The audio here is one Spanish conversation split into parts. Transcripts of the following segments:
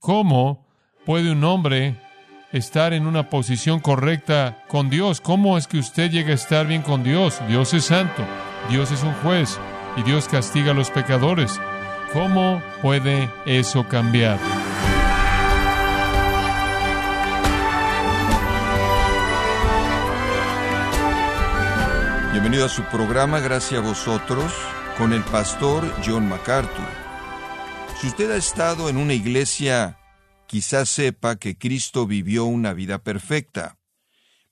¿Cómo puede un hombre estar en una posición correcta con Dios? ¿Cómo es que usted llega a estar bien con Dios? Dios es santo, Dios es un juez y Dios castiga a los pecadores. ¿Cómo puede eso cambiar? Bienvenido a su programa Gracias a vosotros con el pastor John MacArthur. Si usted ha estado en una iglesia, quizás sepa que Cristo vivió una vida perfecta,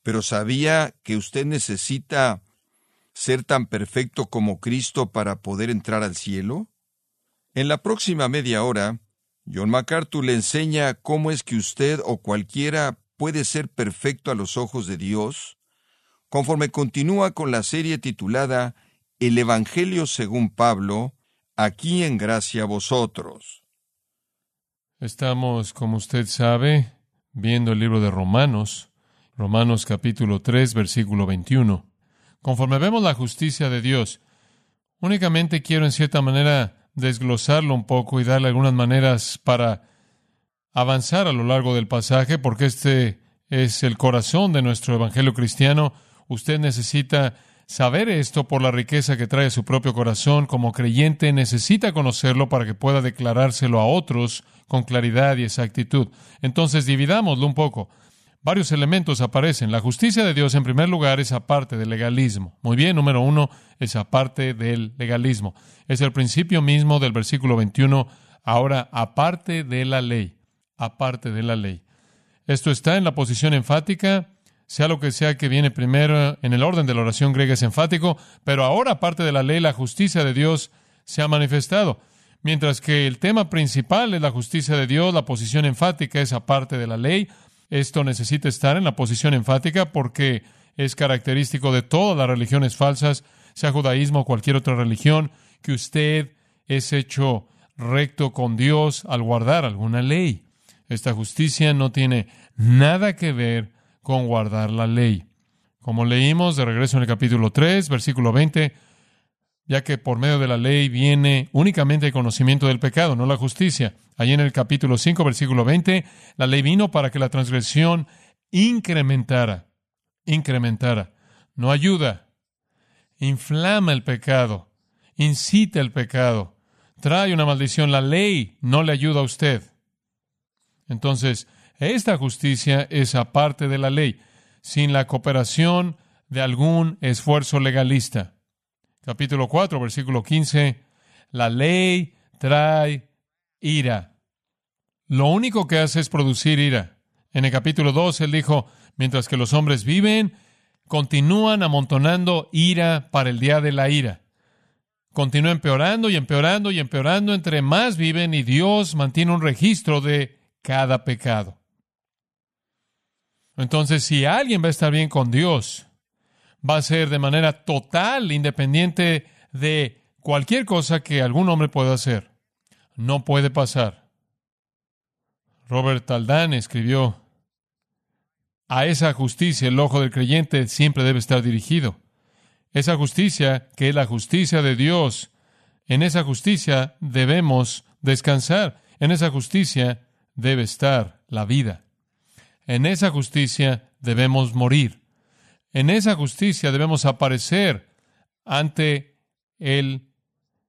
pero sabía que usted necesita ser tan perfecto como Cristo para poder entrar al cielo. En la próxima media hora, John MacArthur le enseña cómo es que usted o cualquiera puede ser perfecto a los ojos de Dios conforme continúa con la serie titulada El Evangelio según Pablo, aquí en gracia a vosotros. Estamos, como usted sabe, viendo el libro de Romanos, Romanos capítulo 3, versículo 21. Conforme vemos la justicia de Dios, únicamente quiero en cierta manera desglosarlo un poco y darle algunas maneras para avanzar a lo largo del pasaje, porque este es el corazón de nuestro Evangelio cristiano, Usted necesita saber esto por la riqueza que trae su propio corazón. Como creyente necesita conocerlo para que pueda declarárselo a otros con claridad y exactitud. Entonces dividámoslo un poco. Varios elementos aparecen. La justicia de Dios, en primer lugar, es aparte del legalismo. Muy bien, número uno, es aparte del legalismo. Es el principio mismo del versículo 21. Ahora, aparte de la ley. Aparte de la ley. Esto está en la posición enfática sea lo que sea que viene primero en el orden de la oración griega es enfático, pero ahora, aparte de la ley, la justicia de Dios se ha manifestado. Mientras que el tema principal es la justicia de Dios, la posición enfática es aparte de la ley. Esto necesita estar en la posición enfática porque es característico de todas las religiones falsas, sea judaísmo o cualquier otra religión, que usted es hecho recto con Dios al guardar alguna ley. Esta justicia no tiene nada que ver con guardar la ley. Como leímos de regreso en el capítulo 3, versículo 20, ya que por medio de la ley viene únicamente el conocimiento del pecado, no la justicia. Allí en el capítulo 5, versículo 20, la ley vino para que la transgresión incrementara, incrementara, no ayuda, inflama el pecado, incita el pecado, trae una maldición. La ley no le ayuda a usted. Entonces, esta justicia es aparte de la ley, sin la cooperación de algún esfuerzo legalista. Capítulo 4, versículo 15. La ley trae ira. Lo único que hace es producir ira. En el capítulo 2 él dijo, mientras que los hombres viven, continúan amontonando ira para el día de la ira. Continúa empeorando y empeorando y empeorando entre más viven y Dios mantiene un registro de cada pecado. Entonces, si alguien va a estar bien con Dios, va a ser de manera total, independiente de cualquier cosa que algún hombre pueda hacer. No puede pasar. Robert Taldán escribió, a esa justicia el ojo del creyente siempre debe estar dirigido. Esa justicia, que es la justicia de Dios, en esa justicia debemos descansar. En esa justicia debe estar la vida. En esa justicia debemos morir. En esa justicia debemos aparecer ante el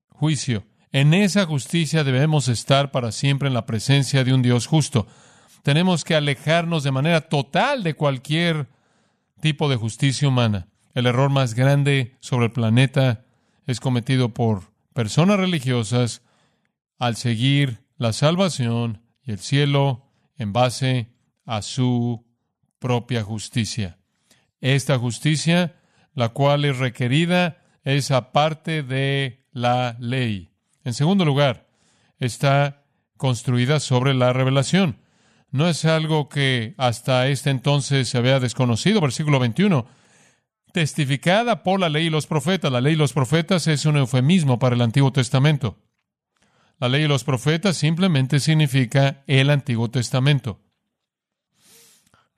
juicio. En esa justicia debemos estar para siempre en la presencia de un Dios justo. Tenemos que alejarnos de manera total de cualquier tipo de justicia humana. El error más grande sobre el planeta es cometido por personas religiosas al seguir la salvación y el cielo en base a su propia justicia. Esta justicia, la cual es requerida, es aparte de la ley. En segundo lugar, está construida sobre la revelación. No es algo que hasta este entonces se había desconocido. Versículo 21. Testificada por la ley y los profetas. La ley y los profetas es un eufemismo para el Antiguo Testamento. La ley y los profetas simplemente significa el Antiguo Testamento.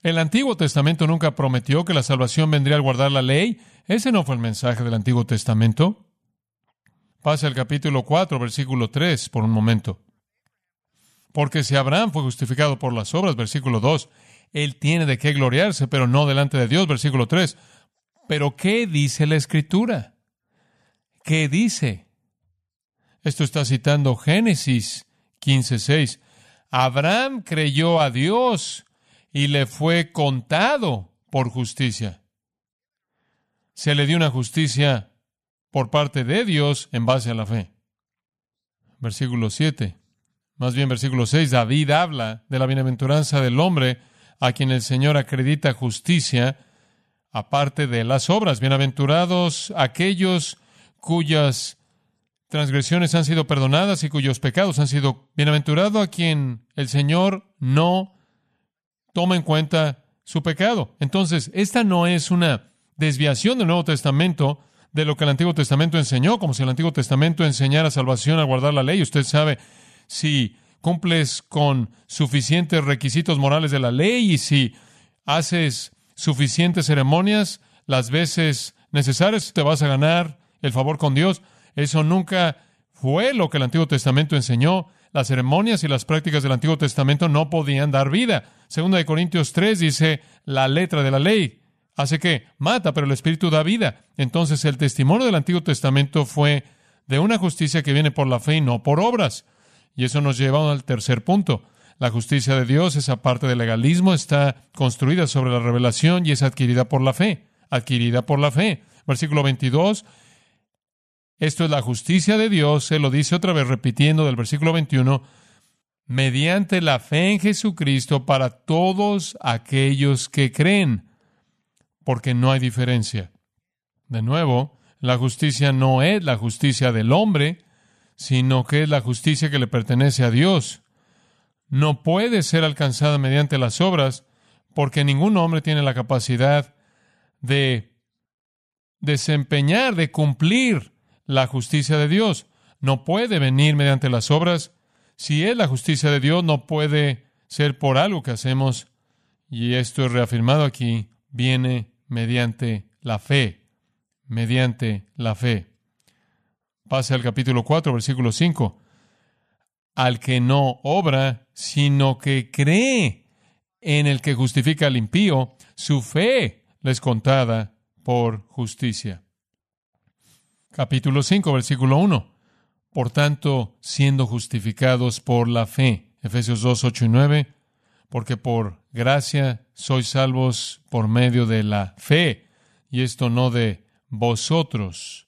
El Antiguo Testamento nunca prometió que la salvación vendría al guardar la ley. Ese no fue el mensaje del Antiguo Testamento. Pasa al capítulo 4, versículo 3 por un momento. Porque si Abraham fue justificado por las obras, versículo 2, él tiene de qué gloriarse, pero no delante de Dios, versículo 3. Pero ¿qué dice la Escritura? ¿Qué dice? Esto está citando Génesis 15:6. Abraham creyó a Dios y le fue contado por justicia. Se le dio una justicia por parte de Dios en base a la fe. Versículo 7. Más bien versículo 6. David habla de la bienaventuranza del hombre a quien el Señor acredita justicia aparte de las obras. Bienaventurados aquellos cuyas transgresiones han sido perdonadas y cuyos pecados han sido bienaventurado a quien el Señor no toma en cuenta su pecado. Entonces, esta no es una desviación del Nuevo Testamento de lo que el Antiguo Testamento enseñó, como si el Antiguo Testamento enseñara salvación a guardar la ley. Usted sabe, si cumples con suficientes requisitos morales de la ley y si haces suficientes ceremonias las veces necesarias, te vas a ganar el favor con Dios. Eso nunca fue lo que el Antiguo Testamento enseñó. Las ceremonias y las prácticas del Antiguo Testamento no podían dar vida. Segunda de Corintios 3 dice, la letra de la ley hace que mata, pero el Espíritu da vida. Entonces el testimonio del Antiguo Testamento fue de una justicia que viene por la fe y no por obras. Y eso nos lleva al tercer punto. La justicia de Dios, esa parte del legalismo, está construida sobre la revelación y es adquirida por la fe. Adquirida por la fe. Versículo 22. Esto es la justicia de Dios, se lo dice otra vez repitiendo del versículo 21, mediante la fe en Jesucristo para todos aquellos que creen, porque no hay diferencia. De nuevo, la justicia no es la justicia del hombre, sino que es la justicia que le pertenece a Dios. No puede ser alcanzada mediante las obras, porque ningún hombre tiene la capacidad de desempeñar, de cumplir la justicia de Dios. No puede venir mediante las obras. Si es la justicia de Dios, no puede ser por algo que hacemos. Y esto es reafirmado aquí. Viene mediante la fe. Mediante la fe. Pase al capítulo 4, versículo 5. Al que no obra, sino que cree en el que justifica al impío, su fe les contada por justicia. Capítulo 5, versículo 1. Por tanto, siendo justificados por la fe. Efesios 2, 8 y 9. Porque por gracia sois salvos por medio de la fe. Y esto no de vosotros.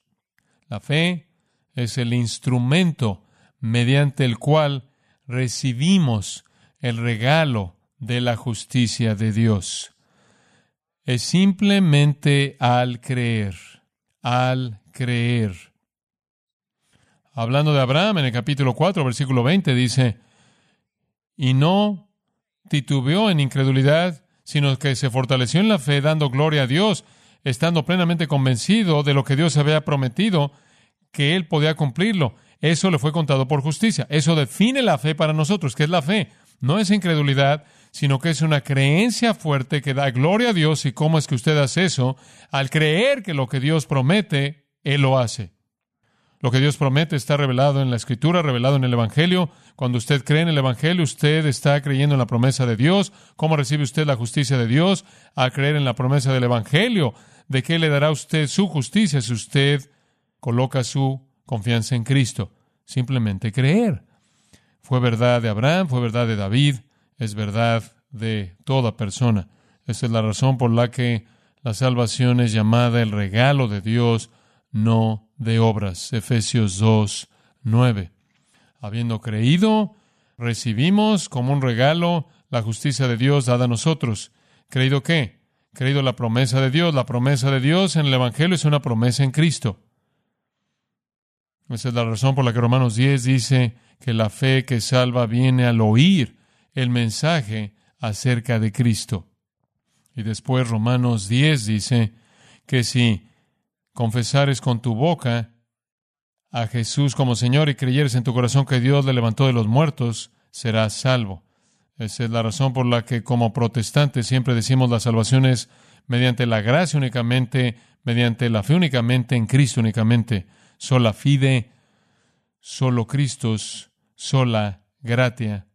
La fe es el instrumento mediante el cual recibimos el regalo de la justicia de Dios. Es simplemente al creer, al creer. Hablando de Abraham en el capítulo 4, versículo 20, dice, y no titubeó en incredulidad, sino que se fortaleció en la fe, dando gloria a Dios, estando plenamente convencido de lo que Dios había prometido, que él podía cumplirlo. Eso le fue contado por justicia. Eso define la fe para nosotros. ¿Qué es la fe? No es incredulidad, sino que es una creencia fuerte que da gloria a Dios. ¿Y cómo es que usted hace eso? Al creer que lo que Dios promete, Él lo hace. Lo que Dios promete está revelado en la Escritura, revelado en el Evangelio. Cuando usted cree en el Evangelio, usted está creyendo en la promesa de Dios. ¿Cómo recibe usted la justicia de Dios? Al creer en la promesa del Evangelio. ¿De qué le dará usted su justicia si usted coloca su confianza en Cristo. Simplemente creer. Fue verdad de Abraham, fue verdad de David, es verdad de toda persona. Esa es la razón por la que la salvación es llamada el regalo de Dios, no de obras. Efesios 2, 9. Habiendo creído, recibimos como un regalo la justicia de Dios dada a nosotros. ¿Creído qué? Creído la promesa de Dios. La promesa de Dios en el Evangelio es una promesa en Cristo. Esa es la razón por la que Romanos 10 dice que la fe que salva viene al oír el mensaje acerca de Cristo. Y después Romanos 10 dice que si confesares con tu boca a Jesús como Señor y creyeres en tu corazón que Dios le levantó de los muertos, serás salvo. Esa es la razón por la que como protestantes siempre decimos la salvación es mediante la gracia únicamente, mediante la fe únicamente, en Cristo únicamente sola fide, solo Christus, sola gratia,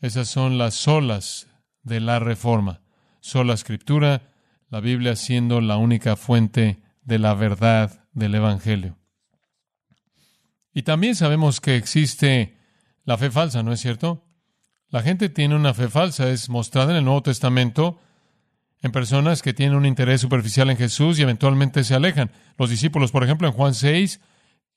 Esas son las solas de la reforma. Sola escritura, la Biblia siendo la única fuente de la verdad del Evangelio. Y también sabemos que existe la fe falsa, ¿no es cierto? La gente tiene una fe falsa, es mostrada en el Nuevo Testamento en personas que tienen un interés superficial en Jesús y eventualmente se alejan. Los discípulos, por ejemplo, en Juan 6,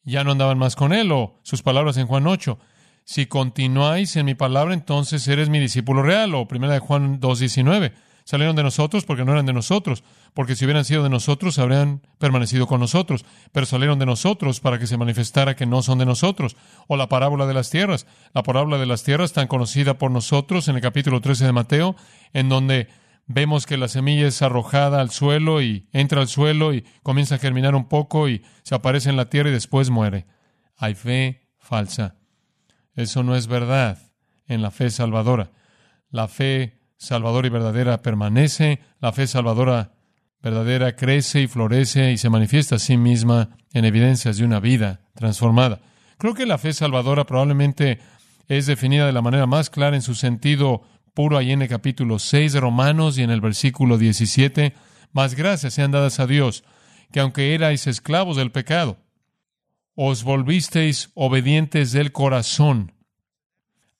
ya no andaban más con él, o sus palabras en Juan 8. Si continuáis en mi palabra, entonces eres mi discípulo real, o primera de Juan 2.19 salieron de nosotros porque no eran de nosotros, porque si hubieran sido de nosotros habrían permanecido con nosotros, pero salieron de nosotros para que se manifestara que no son de nosotros. O la parábola de las tierras, la parábola de las tierras tan conocida por nosotros en el capítulo 13 de Mateo, en donde vemos que la semilla es arrojada al suelo y entra al suelo y comienza a germinar un poco y se aparece en la tierra y después muere. Hay fe falsa. Eso no es verdad en la fe salvadora. La fe salvadora y verdadera permanece, la fe salvadora verdadera crece y florece y se manifiesta a sí misma en evidencias de una vida transformada. Creo que la fe salvadora probablemente es definida de la manera más clara en su sentido puro ahí en el capítulo 6 de Romanos y en el versículo 17. Más gracias sean dadas a Dios, que aunque erais esclavos del pecado, os volvisteis obedientes del corazón.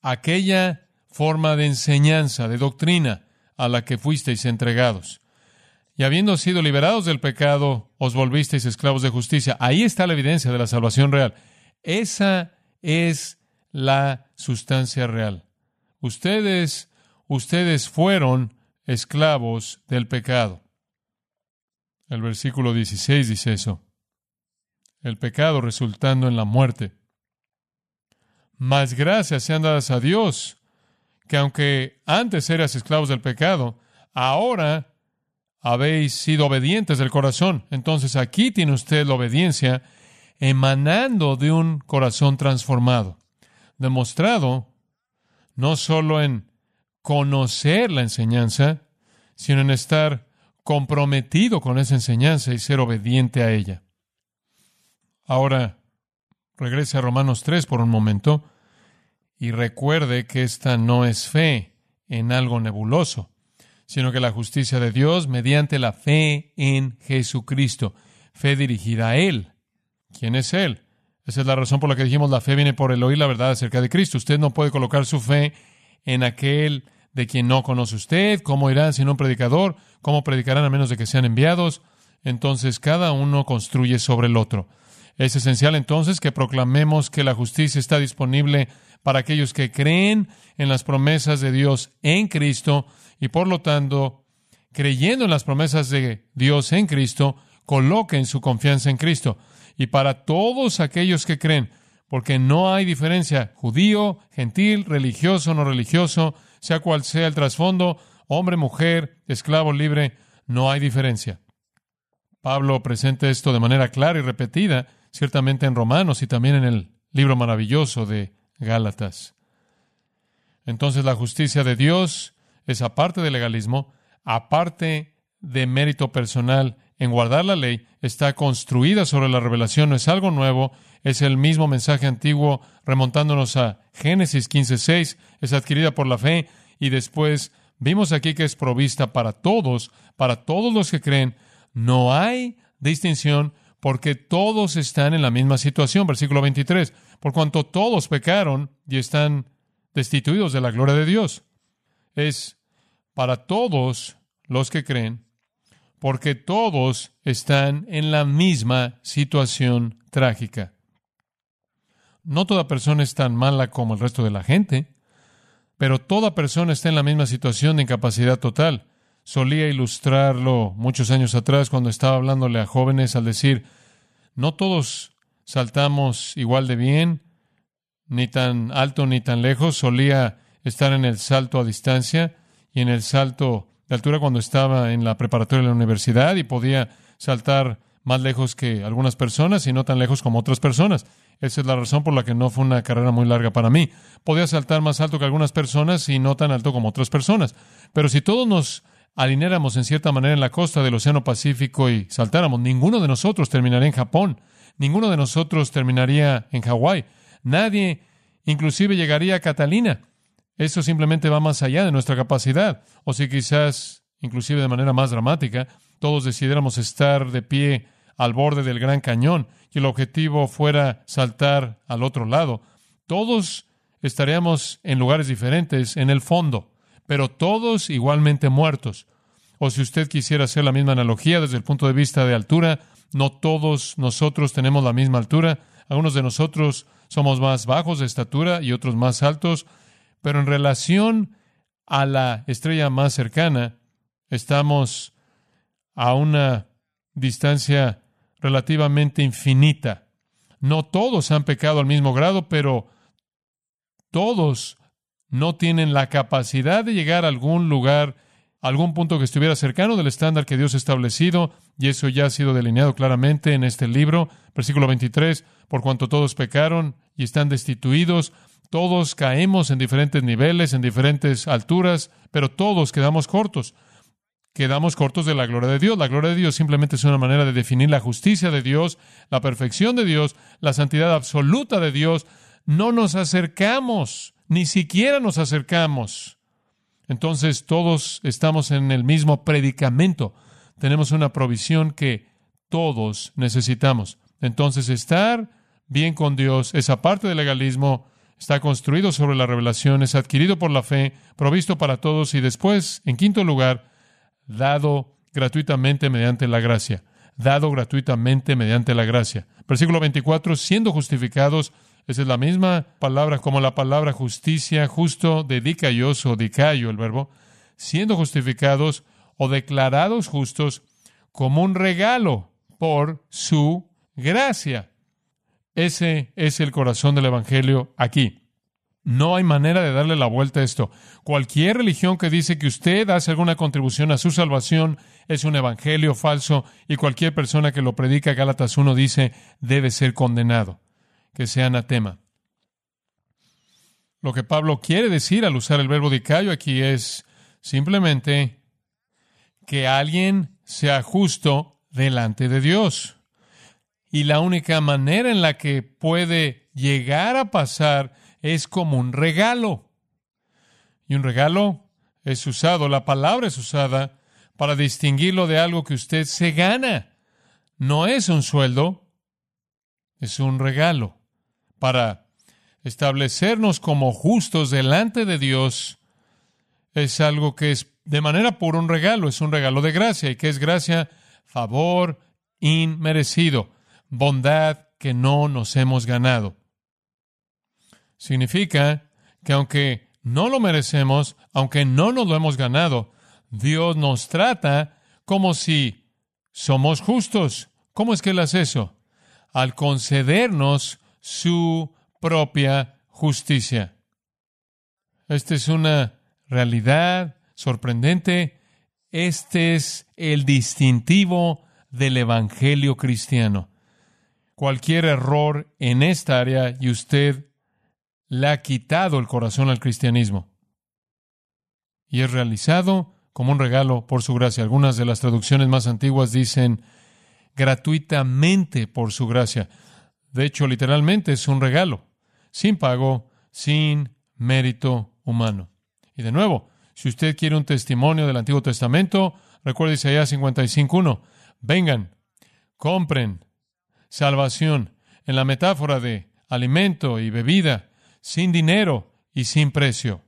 Aquella forma de enseñanza, de doctrina a la que fuisteis entregados. Y habiendo sido liberados del pecado, os volvisteis esclavos de justicia. Ahí está la evidencia de la salvación real. Esa es la sustancia real. Ustedes, ustedes fueron esclavos del pecado. El versículo 16 dice eso. El pecado resultando en la muerte. Más gracias sean dadas a Dios que aunque antes eras esclavos del pecado, ahora habéis sido obedientes del corazón. Entonces aquí tiene usted la obediencia emanando de un corazón transformado, demostrado no solo en conocer la enseñanza, sino en estar comprometido con esa enseñanza y ser obediente a ella. Ahora, regrese a Romanos 3 por un momento. Y recuerde que esta no es fe en algo nebuloso, sino que la justicia de Dios mediante la fe en Jesucristo, fe dirigida a Él. ¿Quién es Él? Esa es la razón por la que dijimos la fe viene por el oír la verdad acerca de Cristo. Usted no puede colocar su fe en aquel de quien no conoce usted. ¿Cómo irán sin un predicador? ¿Cómo predicarán a menos de que sean enviados? Entonces cada uno construye sobre el otro. Es esencial entonces que proclamemos que la justicia está disponible para aquellos que creen en las promesas de Dios en Cristo y por lo tanto, creyendo en las promesas de Dios en Cristo, coloquen su confianza en Cristo. Y para todos aquellos que creen, porque no hay diferencia judío, gentil, religioso, no religioso, sea cual sea el trasfondo, hombre, mujer, esclavo, libre, no hay diferencia. Pablo presenta esto de manera clara y repetida, ciertamente en Romanos y también en el libro maravilloso de Gálatas. Entonces la justicia de Dios es aparte del legalismo, aparte de mérito personal en guardar la ley, está construida sobre la revelación, no es algo nuevo, es el mismo mensaje antiguo remontándonos a Génesis 15:6, es adquirida por la fe y después vimos aquí que es provista para todos, para todos los que creen, no hay distinción porque todos están en la misma situación, versículo 23 por cuanto todos pecaron y están destituidos de la gloria de Dios. Es para todos los que creen, porque todos están en la misma situación trágica. No toda persona es tan mala como el resto de la gente, pero toda persona está en la misma situación de incapacidad total. Solía ilustrarlo muchos años atrás cuando estaba hablándole a jóvenes al decir, no todos saltamos igual de bien, ni tan alto ni tan lejos, solía estar en el salto a distancia y en el salto de altura cuando estaba en la preparatoria de la universidad y podía saltar más lejos que algunas personas y no tan lejos como otras personas. Esa es la razón por la que no fue una carrera muy larga para mí. Podía saltar más alto que algunas personas y no tan alto como otras personas. Pero si todos nos alineáramos en cierta manera en la costa del Océano Pacífico y saltáramos, ninguno de nosotros terminaría en Japón. Ninguno de nosotros terminaría en Hawái. Nadie inclusive llegaría a Catalina. eso simplemente va más allá de nuestra capacidad. O si quizás, inclusive de manera más dramática, todos decidiéramos estar de pie al borde del gran cañón y el objetivo fuera saltar al otro lado, todos estaríamos en lugares diferentes en el fondo, pero todos igualmente muertos. O si usted quisiera hacer la misma analogía desde el punto de vista de altura, no todos nosotros tenemos la misma altura. Algunos de nosotros somos más bajos de estatura y otros más altos, pero en relación a la estrella más cercana, estamos a una distancia relativamente infinita. No todos han pecado al mismo grado, pero todos no tienen la capacidad de llegar a algún lugar, a algún punto que estuviera cercano del estándar que Dios ha establecido, y eso ya ha sido delineado claramente en este libro, versículo 23, por cuanto todos pecaron y están destituidos, todos caemos en diferentes niveles, en diferentes alturas, pero todos quedamos cortos. Quedamos cortos de la gloria de Dios. La gloria de Dios simplemente es una manera de definir la justicia de Dios, la perfección de Dios, la santidad absoluta de Dios. No nos acercamos, ni siquiera nos acercamos. Entonces todos estamos en el mismo predicamento. Tenemos una provisión que todos necesitamos. Entonces estar bien con Dios, esa parte del legalismo, está construido sobre la revelación, es adquirido por la fe, provisto para todos y después, en quinto lugar, dado gratuitamente mediante la gracia. Dado gratuitamente mediante la gracia. Versículo 24, siendo justificados, esa es la misma palabra como la palabra justicia, justo de dicaios o dicayo, el verbo, siendo justificados o declarados justos como un regalo por su gracia. Ese es el corazón del Evangelio aquí. No hay manera de darle la vuelta a esto. Cualquier religión que dice que usted hace alguna contribución a su salvación es un evangelio falso y cualquier persona que lo predica, Gálatas 1 dice, debe ser condenado, que sea anatema. Lo que Pablo quiere decir al usar el verbo dicayo aquí es simplemente que alguien sea justo delante de Dios. Y la única manera en la que puede llegar a pasar es como un regalo. Y un regalo es usado, la palabra es usada para distinguirlo de algo que usted se gana. No es un sueldo, es un regalo para establecernos como justos delante de Dios. Es algo que es de manera por un regalo, es un regalo de gracia. ¿Y que es gracia? Favor inmerecido bondad que no nos hemos ganado. Significa que aunque no lo merecemos, aunque no nos lo hemos ganado, Dios nos trata como si somos justos. ¿Cómo es que Él hace eso? Al concedernos su propia justicia. Esta es una realidad sorprendente. Este es el distintivo del Evangelio cristiano cualquier error en esta área y usted le ha quitado el corazón al cristianismo. Y es realizado como un regalo por su gracia. Algunas de las traducciones más antiguas dicen gratuitamente por su gracia. De hecho, literalmente es un regalo, sin pago, sin mérito humano. Y de nuevo, si usted quiere un testimonio del Antiguo Testamento, recuerde Isaías 55.1. Vengan, compren, salvación en la metáfora de alimento y bebida, sin dinero y sin precio.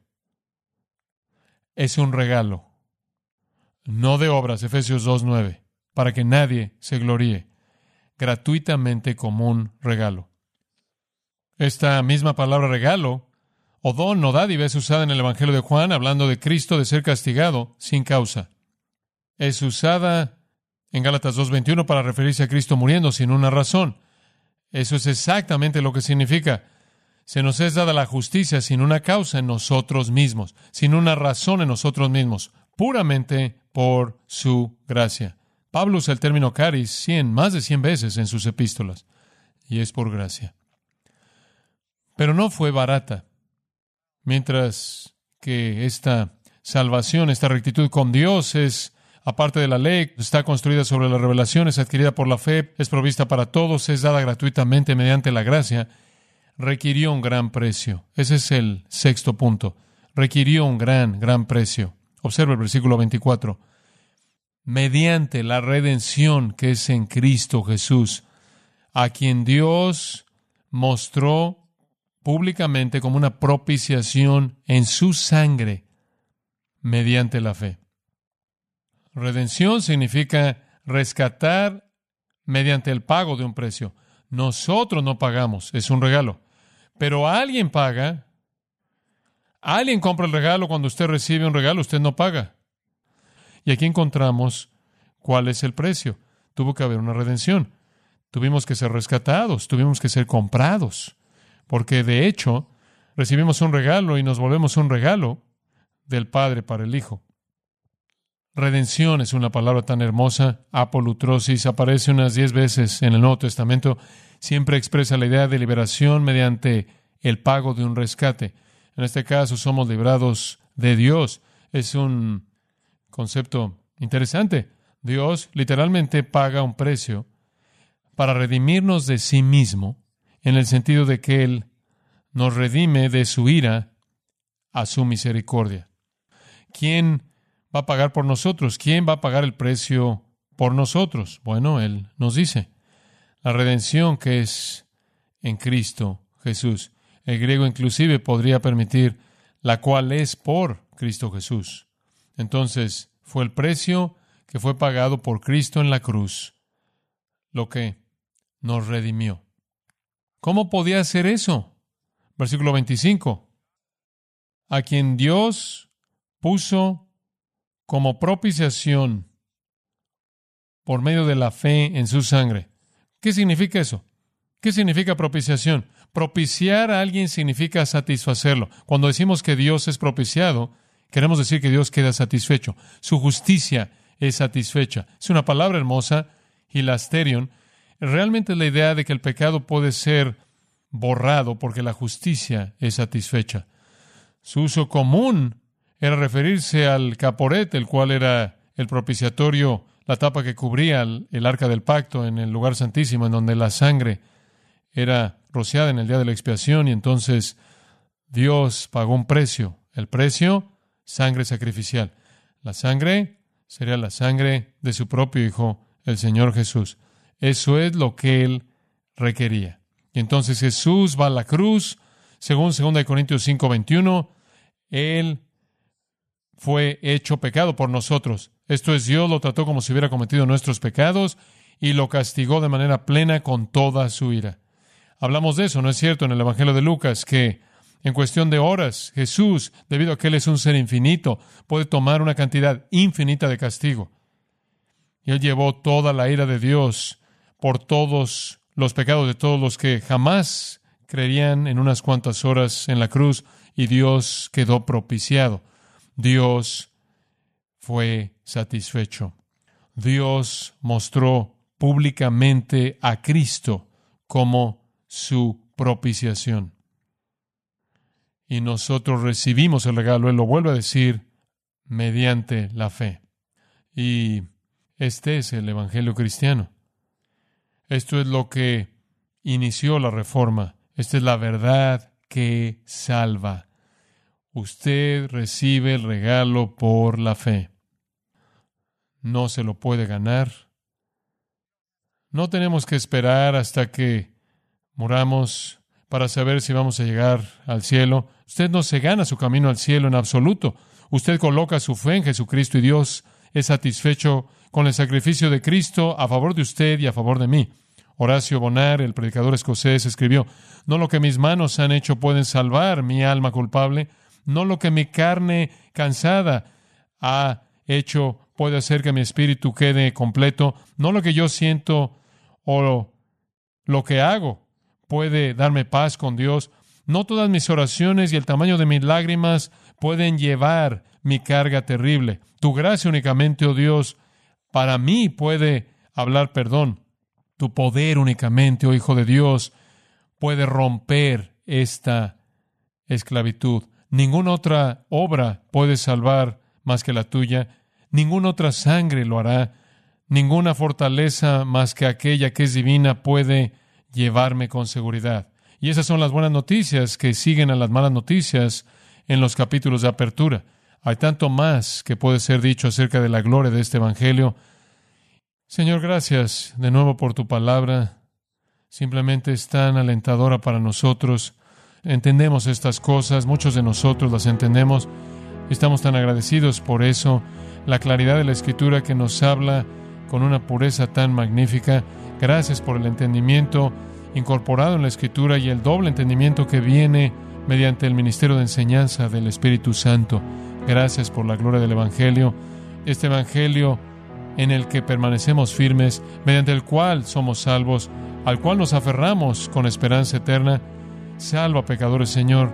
Es un regalo, no de obras, Efesios 2.9, para que nadie se gloríe, gratuitamente como un regalo. Esta misma palabra regalo, o don o dádiva, es usada en el Evangelio de Juan, hablando de Cristo de ser castigado sin causa. Es usada en Gálatas 2.21 para referirse a Cristo muriendo sin una razón. Eso es exactamente lo que significa. Se nos es dada la justicia sin una causa en nosotros mismos, sin una razón en nosotros mismos, puramente por su gracia. Pablo usa el término caris cien, más de cien veces en sus epístolas, y es por gracia. Pero no fue barata. Mientras que esta salvación, esta rectitud con Dios es aparte de la ley, está construida sobre la revelación, es adquirida por la fe, es provista para todos, es dada gratuitamente mediante la gracia, requirió un gran precio. Ese es el sexto punto. requirió un gran, gran precio. Observa el versículo 24. Mediante la redención que es en Cristo Jesús, a quien Dios mostró públicamente como una propiciación en su sangre mediante la fe. Redención significa rescatar mediante el pago de un precio. Nosotros no pagamos, es un regalo. Pero alguien paga. Alguien compra el regalo cuando usted recibe un regalo, usted no paga. Y aquí encontramos cuál es el precio. Tuvo que haber una redención. Tuvimos que ser rescatados, tuvimos que ser comprados. Porque de hecho, recibimos un regalo y nos volvemos un regalo del Padre para el Hijo. Redención es una palabra tan hermosa. Apolutrosis aparece unas diez veces en el Nuevo Testamento. Siempre expresa la idea de liberación mediante el pago de un rescate. En este caso somos librados de Dios. Es un concepto interesante. Dios literalmente paga un precio para redimirnos de sí mismo, en el sentido de que Él nos redime de su ira a su misericordia. ¿Quién va a pagar por nosotros? ¿Quién va a pagar el precio por nosotros? Bueno, Él nos dice, la redención que es en Cristo Jesús. El griego inclusive podría permitir la cual es por Cristo Jesús. Entonces, fue el precio que fue pagado por Cristo en la cruz, lo que nos redimió. ¿Cómo podía hacer eso? Versículo 25. A quien Dios puso como propiciación por medio de la fe en su sangre. ¿Qué significa eso? ¿Qué significa propiciación? Propiciar a alguien significa satisfacerlo. Cuando decimos que Dios es propiciado, queremos decir que Dios queda satisfecho. Su justicia es satisfecha. Es una palabra hermosa, hilasterion. Realmente es la idea de que el pecado puede ser borrado porque la justicia es satisfecha. Su uso común era referirse al caporet, el cual era el propiciatorio, la tapa que cubría el, arca del pacto en el lugar santísimo, en donde la sangre era rociada en el día de la expiación, y entonces Dios pagó un precio. El precio, sangre sacrificial. La sangre sería la sangre de su propio Hijo, el Señor Jesús. Eso es lo que Él requería. Y entonces Jesús va a la cruz, según 2 Corintios 5, 21, Él fue hecho pecado por nosotros. Esto es, Dios lo trató como si hubiera cometido nuestros pecados y lo castigó de manera plena con toda su ira. Hablamos de eso, ¿no es cierto?, en el Evangelio de Lucas, que en cuestión de horas, Jesús, debido a que Él es un ser infinito, puede tomar una cantidad infinita de castigo. Y Él llevó toda la ira de Dios por todos los pecados de todos los que jamás creerían en unas cuantas horas en la cruz, y Dios quedó propiciado. Dios fue satisfecho. Dios mostró públicamente a Cristo como su propiciación. Y nosotros recibimos el regalo, Él lo vuelve a decir, mediante la fe. Y este es el Evangelio cristiano. Esto es lo que inició la reforma. Esta es la verdad que salva. Usted recibe el regalo por la fe. No se lo puede ganar. No tenemos que esperar hasta que muramos para saber si vamos a llegar al cielo. Usted no se gana su camino al cielo en absoluto. Usted coloca su fe en Jesucristo y Dios es satisfecho con el sacrificio de Cristo a favor de usted y a favor de mí. Horacio Bonar, el predicador escocés, escribió, No lo que mis manos han hecho pueden salvar mi alma culpable, no lo que mi carne cansada ha hecho puede hacer que mi espíritu quede completo. No lo que yo siento o lo que hago puede darme paz con Dios. No todas mis oraciones y el tamaño de mis lágrimas pueden llevar mi carga terrible. Tu gracia únicamente, oh Dios, para mí puede hablar perdón. Tu poder únicamente, oh Hijo de Dios, puede romper esta esclavitud. Ninguna otra obra puede salvar más que la tuya. Ninguna otra sangre lo hará. Ninguna fortaleza más que aquella que es divina puede llevarme con seguridad. Y esas son las buenas noticias que siguen a las malas noticias en los capítulos de apertura. Hay tanto más que puede ser dicho acerca de la gloria de este Evangelio. Señor, gracias de nuevo por tu palabra. Simplemente es tan alentadora para nosotros. Entendemos estas cosas, muchos de nosotros las entendemos. Estamos tan agradecidos por eso. La claridad de la escritura que nos habla con una pureza tan magnífica. Gracias por el entendimiento incorporado en la escritura y el doble entendimiento que viene mediante el ministerio de enseñanza del Espíritu Santo. Gracias por la gloria del Evangelio. Este Evangelio en el que permanecemos firmes, mediante el cual somos salvos, al cual nos aferramos con esperanza eterna. Salva pecadores, Señor,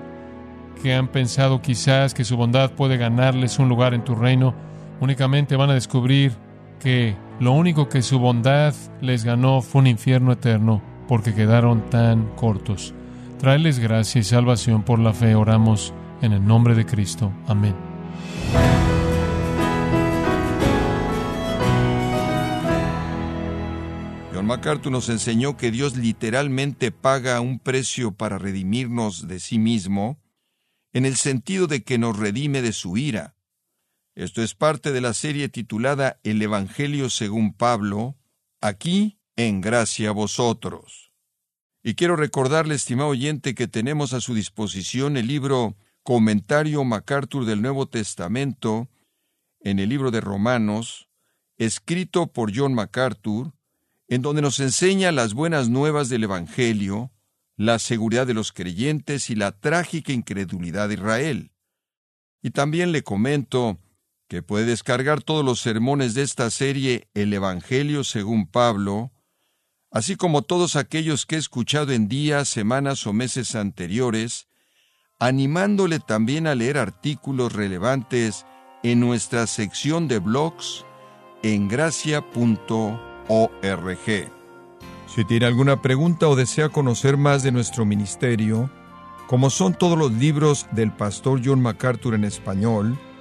que han pensado quizás que su bondad puede ganarles un lugar en tu reino. Únicamente van a descubrir que lo único que su bondad les ganó fue un infierno eterno, porque quedaron tan cortos. Traeles gracia y salvación por la fe, oramos en el nombre de Cristo. Amén. John MacArthur nos enseñó que Dios literalmente paga un precio para redimirnos de sí mismo, en el sentido de que nos redime de su ira. Esto es parte de la serie titulada El Evangelio según Pablo, aquí en gracia a vosotros. Y quiero recordarle, estimado oyente, que tenemos a su disposición el libro Comentario MacArthur del Nuevo Testamento en el libro de Romanos, escrito por John MacArthur, en donde nos enseña las buenas nuevas del Evangelio, la seguridad de los creyentes y la trágica incredulidad de Israel. Y también le comento que puede descargar todos los sermones de esta serie El Evangelio según Pablo, así como todos aquellos que he escuchado en días, semanas o meses anteriores, animándole también a leer artículos relevantes en nuestra sección de blogs en gracia.org. Si tiene alguna pregunta o desea conocer más de nuestro ministerio, como son todos los libros del pastor John MacArthur en español,